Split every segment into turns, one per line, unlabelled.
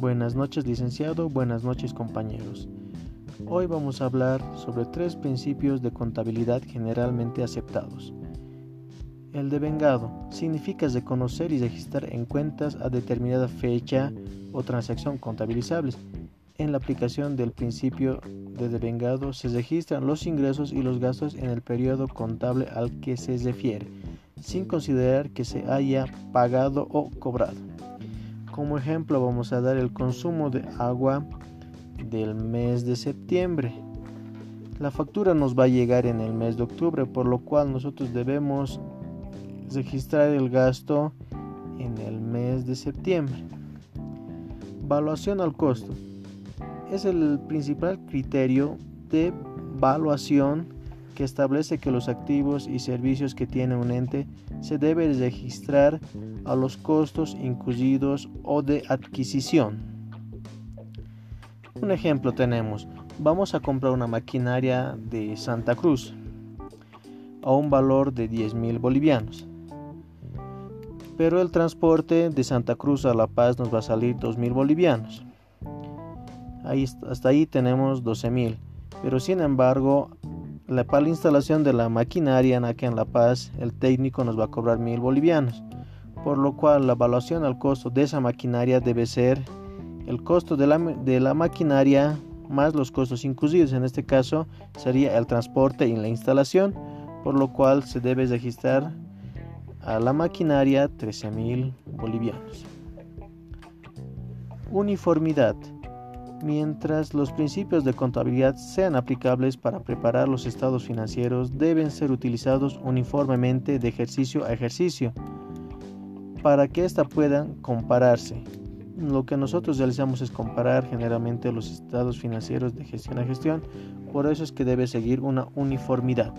Buenas noches licenciado, buenas noches compañeros. Hoy vamos a hablar sobre tres principios de contabilidad generalmente aceptados. El devengado significa reconocer y registrar en cuentas a determinada fecha o transacción contabilizables. En la aplicación del principio de devengado se registran los ingresos y los gastos en el periodo contable al que se refiere, sin considerar que se haya pagado o cobrado. Como ejemplo vamos a dar el consumo de agua del mes de septiembre. La factura nos va a llegar en el mes de octubre, por lo cual nosotros debemos registrar el gasto en el mes de septiembre. Valuación al costo. Es el principal criterio de valuación que establece que los activos y servicios que tiene un ente se deben registrar a los costos incluidos o de adquisición. Un ejemplo tenemos, vamos a comprar una maquinaria de Santa Cruz a un valor de 10 mil bolivianos. Pero el transporte de Santa Cruz a La Paz nos va a salir 2 mil bolivianos. Ahí, hasta ahí tenemos 12 mil. Pero sin embargo, la, para la instalación de la maquinaria aquí en La Paz, el técnico nos va a cobrar mil bolivianos, por lo cual la evaluación al costo de esa maquinaria debe ser el costo de la, de la maquinaria más los costos incluidos, en este caso sería el transporte y la instalación, por lo cual se debe registrar a la maquinaria 13 mil bolivianos. Uniformidad. Mientras los principios de contabilidad sean aplicables para preparar los estados financieros, deben ser utilizados uniformemente de ejercicio a ejercicio para que ésta puedan compararse. Lo que nosotros realizamos es comparar generalmente los estados financieros de gestión a gestión, por eso es que debe seguir una uniformidad.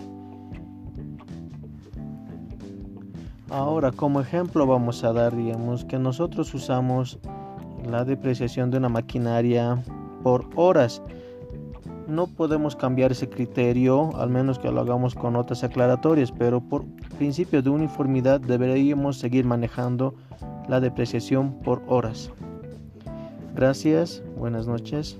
Ahora, como ejemplo, vamos a dar, digamos, que nosotros usamos la depreciación de una maquinaria por horas. No podemos cambiar ese criterio, al menos que lo hagamos con notas aclaratorias, pero por principio de uniformidad deberíamos seguir manejando la depreciación por horas. Gracias, buenas noches.